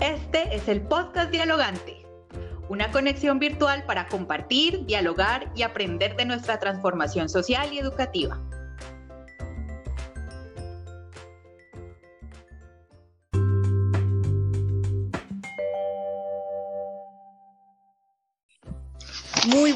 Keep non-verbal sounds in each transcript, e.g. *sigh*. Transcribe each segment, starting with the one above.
Este es el podcast Dialogante, una conexión virtual para compartir, dialogar y aprender de nuestra transformación social y educativa.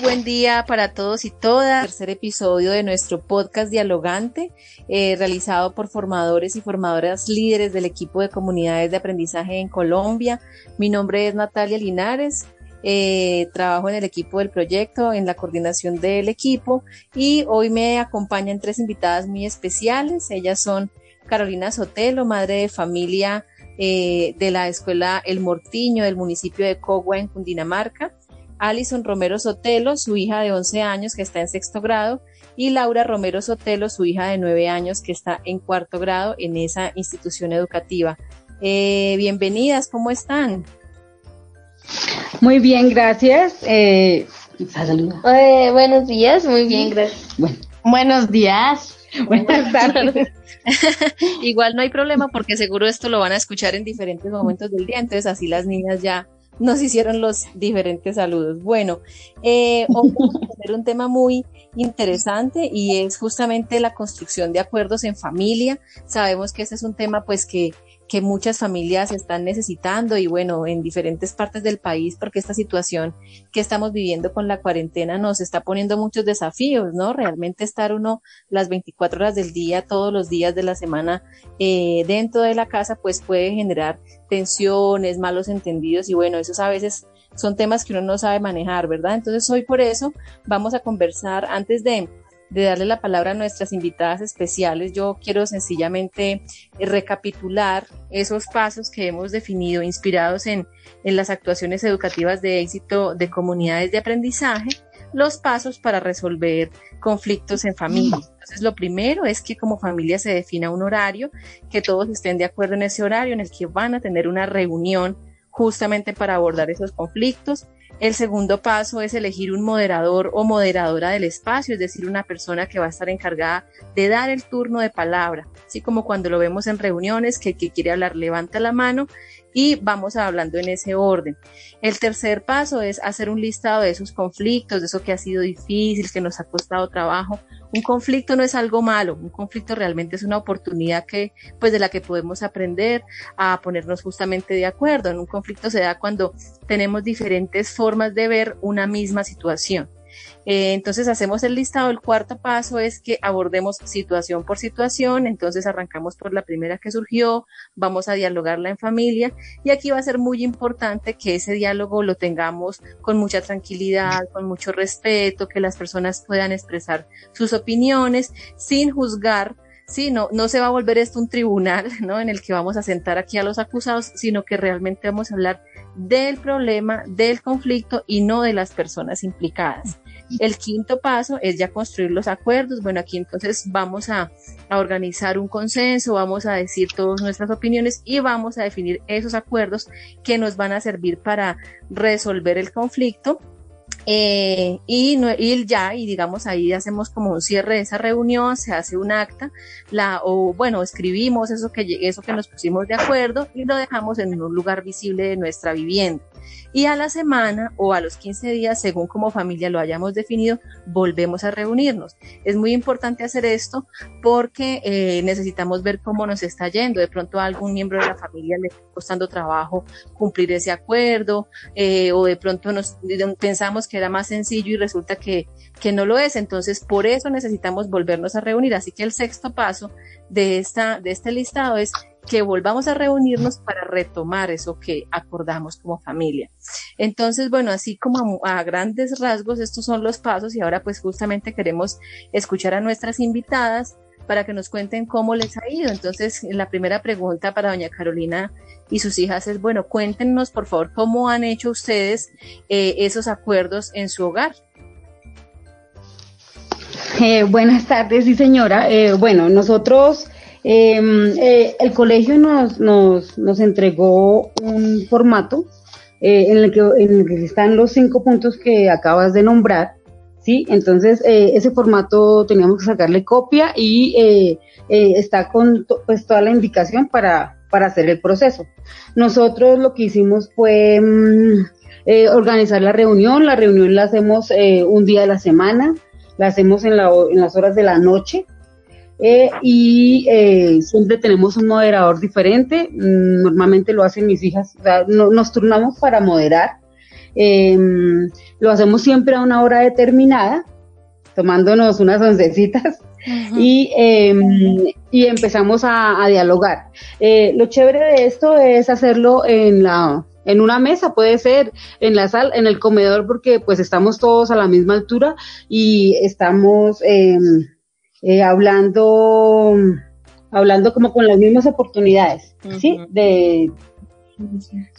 Buen día para todos y todas. Tercer episodio de nuestro podcast Dialogante, eh, realizado por formadores y formadoras líderes del equipo de comunidades de aprendizaje en Colombia. Mi nombre es Natalia Linares. Eh, trabajo en el equipo del proyecto, en la coordinación del equipo y hoy me acompañan tres invitadas muy especiales. Ellas son Carolina Sotelo, madre de familia eh, de la escuela El Mortiño del municipio de Cogua en Cundinamarca. Alison Romero Sotelo, su hija de 11 años que está en sexto grado, y Laura Romero Sotelo, su hija de 9 años que está en cuarto grado en esa institución educativa. Eh, bienvenidas, ¿cómo están? Muy bien, gracias. Eh, eh, buenos días, muy bien, gracias. buenos días. Buenas tardes. *laughs* Igual no hay problema porque seguro esto lo van a escuchar en diferentes momentos del día, entonces así las niñas ya nos hicieron los diferentes saludos. Bueno, eh, vamos a tener un tema muy interesante y es justamente la construcción de acuerdos en familia. Sabemos que este es un tema pues que que muchas familias están necesitando y bueno, en diferentes partes del país, porque esta situación que estamos viviendo con la cuarentena nos está poniendo muchos desafíos, ¿no? Realmente estar uno las 24 horas del día, todos los días de la semana eh, dentro de la casa, pues puede generar tensiones, malos entendidos y bueno, esos a veces son temas que uno no sabe manejar, ¿verdad? Entonces hoy por eso vamos a conversar antes de de darle la palabra a nuestras invitadas especiales, yo quiero sencillamente eh, recapitular esos pasos que hemos definido inspirados en, en las actuaciones educativas de éxito de comunidades de aprendizaje, los pasos para resolver conflictos en familia. Entonces, lo primero es que como familia se defina un horario, que todos estén de acuerdo en ese horario en el que van a tener una reunión justamente para abordar esos conflictos. El segundo paso es elegir un moderador o moderadora del espacio, es decir, una persona que va a estar encargada de dar el turno de palabra, así como cuando lo vemos en reuniones, que el que quiere hablar levanta la mano y vamos hablando en ese orden. El tercer paso es hacer un listado de esos conflictos, de eso que ha sido difícil, que nos ha costado trabajo. Un conflicto no es algo malo, un conflicto realmente es una oportunidad que, pues de la que podemos aprender a ponernos justamente de acuerdo. En un conflicto se da cuando tenemos diferentes formas de ver una misma situación. Eh, entonces hacemos el listado. El cuarto paso es que abordemos situación por situación. Entonces arrancamos por la primera que surgió, vamos a dialogarla en familia y aquí va a ser muy importante que ese diálogo lo tengamos con mucha tranquilidad, con mucho respeto, que las personas puedan expresar sus opiniones sin juzgar sí, no, no se va a volver esto un tribunal, *laughs* ¿no? En el que vamos a sentar aquí a los acusados, sino que realmente vamos a hablar del problema, del conflicto y no de las personas implicadas. El quinto paso es ya construir los acuerdos. Bueno, aquí entonces vamos a, organizar un consenso, vamos a decir todas nuestras opiniones y vamos a definir esos acuerdos que nos van a servir para resolver el conflicto eh, y, y, ya, y digamos ahí hacemos como un cierre de esa reunión, se hace un acta, la, o bueno, escribimos eso que, eso que nos pusimos de acuerdo y lo dejamos en un lugar visible de nuestra vivienda y a la semana o a los 15 días, según como familia lo hayamos definido, volvemos a reunirnos. Es muy importante hacer esto porque eh, necesitamos ver cómo nos está yendo. De pronto a algún miembro de la familia le está costando trabajo cumplir ese acuerdo eh, o de pronto nos pensamos que era más sencillo y resulta que, que no lo es. Entonces, por eso necesitamos volvernos a reunir. Así que el sexto paso de, esta, de este listado es que volvamos a reunirnos para retomar eso que acordamos como familia. Entonces, bueno, así como a, grandes rasgos, estos son los pasos y ahora pues justamente queremos escuchar a nuestras invitadas para que nos cuenten cómo les ha ido. Entonces, la primera pregunta para doña Carolina y sus hijas es, bueno, cuéntenos por favor cómo han hecho ustedes eh, esos acuerdos en su hogar. Eh, buenas tardes, sí señora. Eh, bueno, nosotros Em, eh, el colegio nos, nos, nos, entregó un formato eh, en, el que, en el que están los cinco puntos que acabas de nombrar, ¿sí? Entonces, eh, ese formato teníamos que sacarle copia y está con pues toda la indicación para, para hacer el proceso. Nosotros lo que hicimos fue mm, eh, organizar la reunión, la reunión la hacemos eh, un día de la semana, la hacemos en, las horas de la noche. Eh, y siempre tenemos un moderador diferente, mm, normalmente lo hacen mis hijas, nos turnamos para moderar, em, lo hacemos siempre a una hora determinada, tomándonos unas oncecitas. Y, em, y empezamos a, dialogar. Eh, lo chévere de esto es hacerlo en la en una mesa, puede ser en la sala, en el comedor, porque pues estamos todos a la misma altura y estamos em, eh, hablando, hablando como con las mismas oportunidades, ¿sí? De,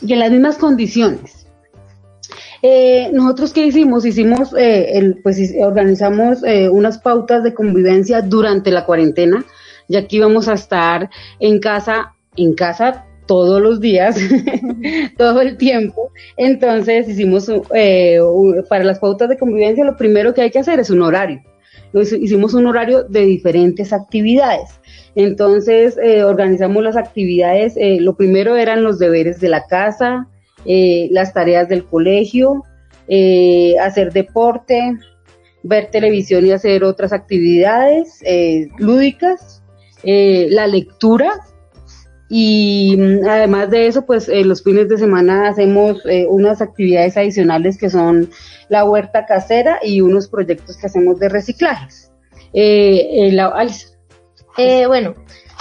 y en las mismas condiciones. Eh, nosotros qué hicimos? Hicimos, eh, el, pues organizamos eh, unas pautas de convivencia durante la cuarentena, ya que íbamos a estar en casa, en casa todos los días, *laughs* todo el tiempo. Entonces hicimos, eh, para las pautas de convivencia, lo primero que hay que hacer es un horario. Hicimos un horario de diferentes actividades. Entonces eh, organizamos las actividades, eh, lo primero eran los deberes de la casa, eh, las tareas del colegio, hacer deporte, ver televisión y hacer otras actividades lúdicas, la lectura y mm, además de eso, pues los fines de semana hacemos unas actividades adicionales que son la huerta casera y unos proyectos que hacemos de reciclajes. La, bueno,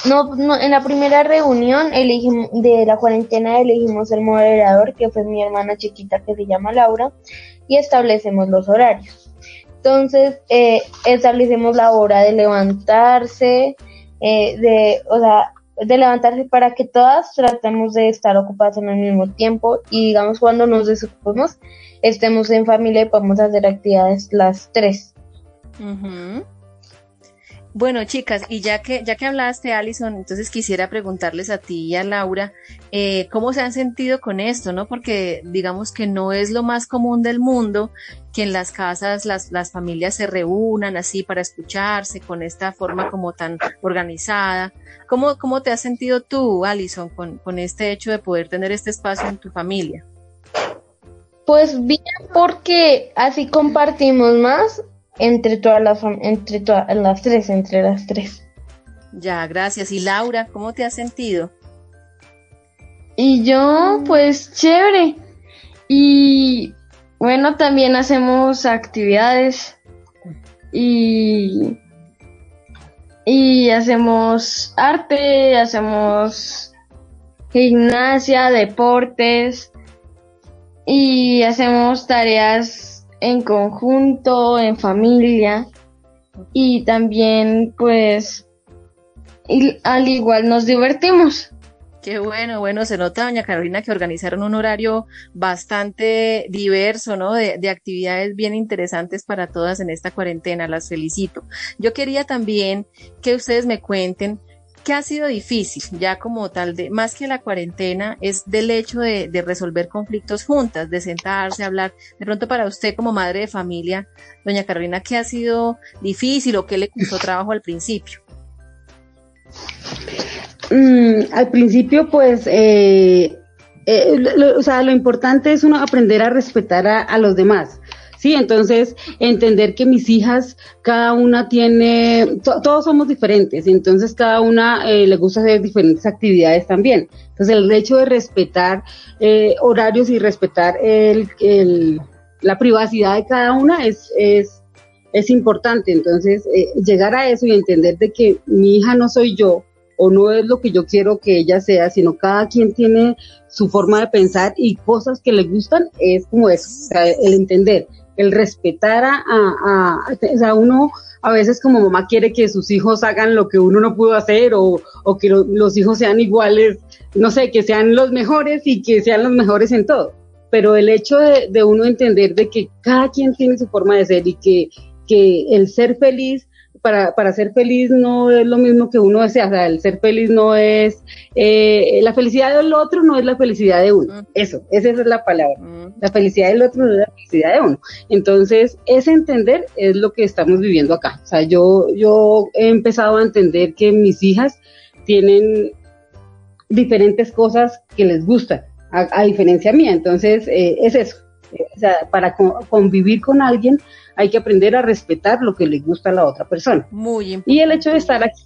no, no, en la primera reunión elegimos, de la cuarentena elegimos el moderador, que fue mi hermana chiquita que se llama Laura, y establecemos los horarios. Entonces, eh, establecemos la hora de levantarse, eh, de, o sea, de levantarse para que todas tratemos de estar ocupadas en el mismo tiempo y digamos cuando nos desocupemos estemos en familia y podemos hacer actividades las tres. Bueno, chicas, y ya que, ya que hablaste, Alison, entonces quisiera preguntarles a ti y a Laura, eh, ¿cómo se han sentido con esto, no? Porque digamos que no es lo más común del mundo que en las casas las, las familias se reúnan así para escucharse con esta forma como tan organizada. ¿Cómo, cómo te has sentido tú, Alison, con, con este hecho de poder tener este espacio en tu familia? Pues bien, porque así compartimos más entre todas las entre todas las tres, entre las tres. Ya, gracias. Y Laura, ¿cómo te has sentido? Y yo, pues chévere. Y bueno, también hacemos actividades y y hacemos arte, hacemos gimnasia, deportes y hacemos tareas en conjunto, en familia y también pues al igual nos divertimos. Qué bueno, bueno, se nota, doña Carolina, que organizaron un horario bastante diverso, ¿no? De, de, actividades bien interesantes para todas en esta cuarentena, las felicito. Yo quería también que ustedes me cuenten ¿Qué ha sido difícil, ya como tal, de más que la cuarentena, es del hecho de, resolver conflictos juntas, de sentarse, hablar. De pronto para usted como madre de familia, doña Carolina, ¿qué ha sido difícil o qué le costó *laughs* trabajo al principio? Mm, al principio, pues, eh, eh, o sea, lo importante es uno aprender a respetar a los demás. Sí, entonces entender que mis hijas, cada una tiene, todos somos diferentes, entonces cada una eh, le gusta hacer diferentes actividades también. Entonces el hecho de respetar eh, horarios y respetar el, el, la privacidad de cada una es, es, es importante. Entonces eh, llegar a eso y entender de que mi hija no soy yo, o no es lo que yo quiero que ella sea, sino cada quien tiene su forma de pensar y cosas que le gustan, es como eso, o sea, el entender el respetar a, a, o sea, uno a veces como mamá quiere que sus hijos hagan lo que uno no pudo hacer o, o que los hijos sean iguales, no sé, que sean los mejores y que sean los mejores en todo. Pero el hecho de, de uno entender de que cada quien tiene su forma de ser y que, que el ser feliz para, para ser feliz no es lo mismo que uno desea, o sea, el ser feliz no es, eh, la felicidad del otro no es la felicidad de uno, mm. eso, esa es la palabra, mm. la felicidad del otro no es la felicidad de uno. Entonces, ese entender es lo que estamos viviendo acá, o sea, yo, yo he empezado a entender que mis hijas tienen diferentes cosas que les gustan, a, diferencia mía. Entonces, eh, es eso. O sea, para convivir con alguien hay que aprender a respetar lo que le gusta a la otra persona. Muy importante. Y el hecho de estar aquí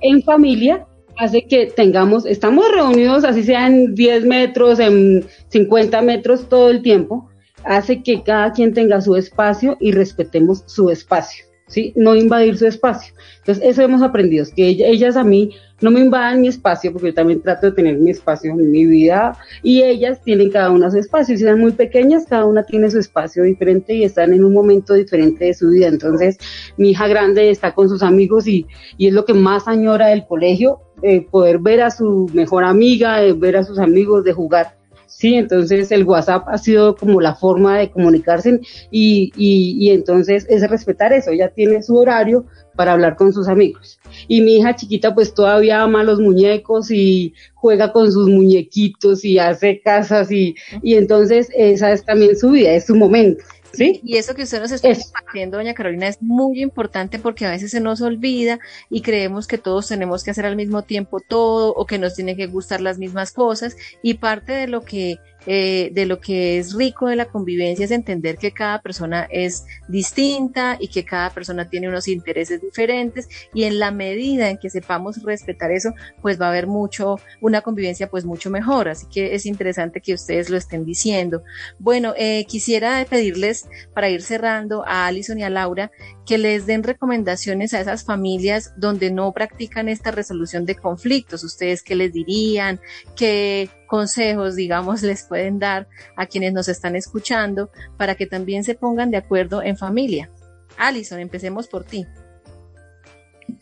en familia hace que tengamos, estamos reunidos, así sean 10 metros, en 50 metros todo el tiempo, hace que cada quien tenga su espacio y respetemos su espacio. ¿Sí? No invadir su espacio. Entonces, eso hemos aprendido, que ellas a mí no me invadan mi espacio, porque yo también trato de tener mi espacio en mi vida, y ellas tienen cada una su espacio. Si son muy pequeñas, cada una tiene su espacio diferente y están en un momento diferente de su vida. Entonces, mi hija grande está con sus amigos y, y es lo que más añora del colegio, eh, poder ver a su mejor amiga, eh, ver a sus amigos, de jugar ¿sí? Entonces el WhatsApp ha sido como la forma de comunicarse y, y, entonces es respetar eso, ella tiene su horario para hablar con sus amigos. Y mi hija chiquita pues todavía ama los muñecos y juega con sus muñequitos y hace casas y, y entonces esa es también su vida, es su momento. ¿Sí? Y eso que usted nos está compartiendo, doña Carolina, es muy importante porque a veces se nos olvida y creemos que todos tenemos que hacer al mismo tiempo todo o que nos tienen que gustar las mismas cosas y parte de lo que eh, de lo que es rico de la convivencia es entender que cada persona es distinta y que cada persona tiene unos intereses diferentes y en la medida en que sepamos respetar eso, pues va a haber mucho, una convivencia pues mucho mejor. Así que es interesante que ustedes lo estén diciendo. Bueno, eh, quisiera pedirles para ir cerrando a Alison y a Laura que les den recomendaciones a esas familias donde no practican esta resolución de conflictos. ¿Ustedes qué les dirían? ¿Qué consejos, digamos, *laughs* les pueden dar a quienes nos están escuchando para que también se pongan de acuerdo en familia? Alison, empecemos por ti.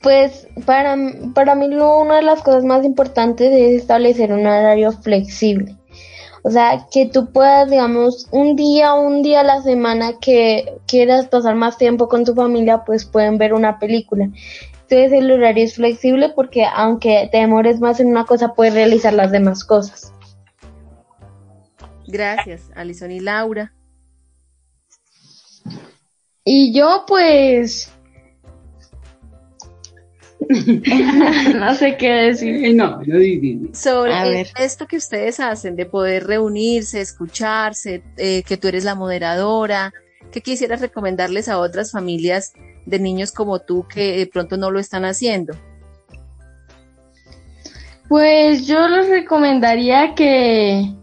Pues para, para mí una de las cosas más importantes es establecer un horario flexible. O sea, que tú puedas, digamos, un día, un día a la semana que quieras pasar más tiempo con tu familia, pues pueden ver una película. Entonces el horario es flexible porque aunque te demores más en una cosa, puedes realizar las demás cosas. Gracias, Alison y Laura. Y yo pues *laughs* no sé qué decir. No, yo Sobre esto que ustedes hacen de poder reunirse, escucharse, eh, que tú eres la moderadora, ¿qué quisieras recomendarles a otras familias de niños como tú que de pronto no lo están haciendo? Pues yo les recomendaría que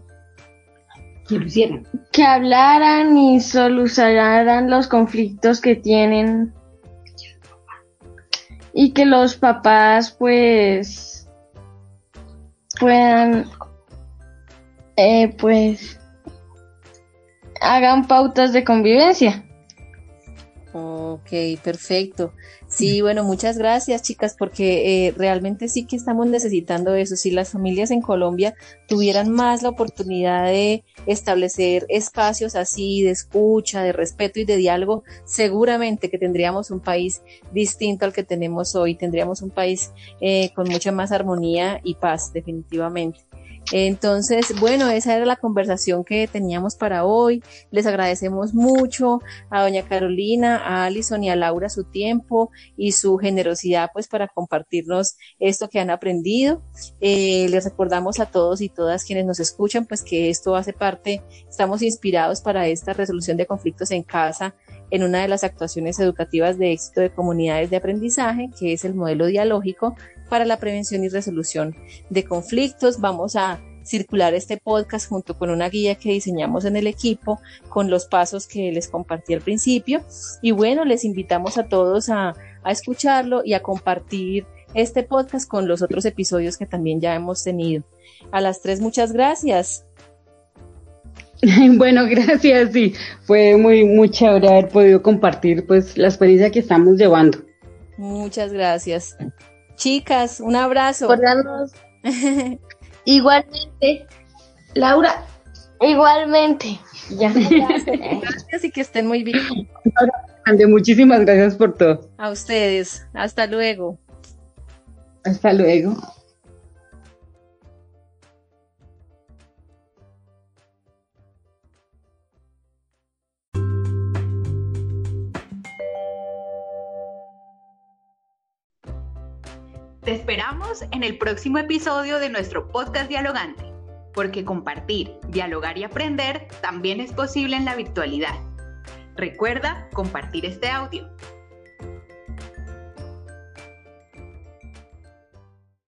que lo hicieran. Que hablaran y solucionaran los conflictos que tienen y que los papás pues puedan eh, pues hagan pautas de convivencia. Ok, perfecto. Sí, bueno, muchas gracias chicas, porque eh, realmente sí que estamos necesitando eso. Si las familias en Colombia tuvieran más la oportunidad de establecer espacios así de escucha, de respeto y de diálogo, seguramente que tendríamos un país distinto al que tenemos hoy, tendríamos un país eh, con mucha más armonía y paz, definitivamente. Entonces, bueno, esa era la conversación que teníamos para hoy. Les agradecemos mucho a doña Carolina, a Alison y a Laura su tiempo y su generosidad pues para compartirnos esto que han aprendido. Eh, les recordamos a todos y todas quienes nos escuchan pues que esto hace parte, estamos inspirados para esta resolución de conflictos en casa en una de las actuaciones educativas de éxito de comunidades de aprendizaje, que es el modelo dialógico para la prevención y resolución de conflictos. Vamos a circular este podcast junto con una guía que diseñamos en el equipo con los pasos que les compartí al principio. Y bueno, les invitamos a todos a, a escucharlo y a compartir este podcast con los otros episodios que también ya hemos tenido. A las tres, muchas gracias. *laughs* Bueno, gracias, sí, fue muy, muy chévere haber podido compartir pues la experiencia que estamos llevando. Muchas gracias. Chicas, un abrazo. *laughs* Igualmente. Laura, igualmente. *laughs* Ya. Gracias y que estén muy bien. Muchísimas gracias por todo. A ustedes. Hasta luego. Hasta luego. Te esperamos en el próximo episodio de nuestro podcast Dialogante, porque compartir, dialogar y aprender también es posible en la virtualidad. Recuerda compartir este audio.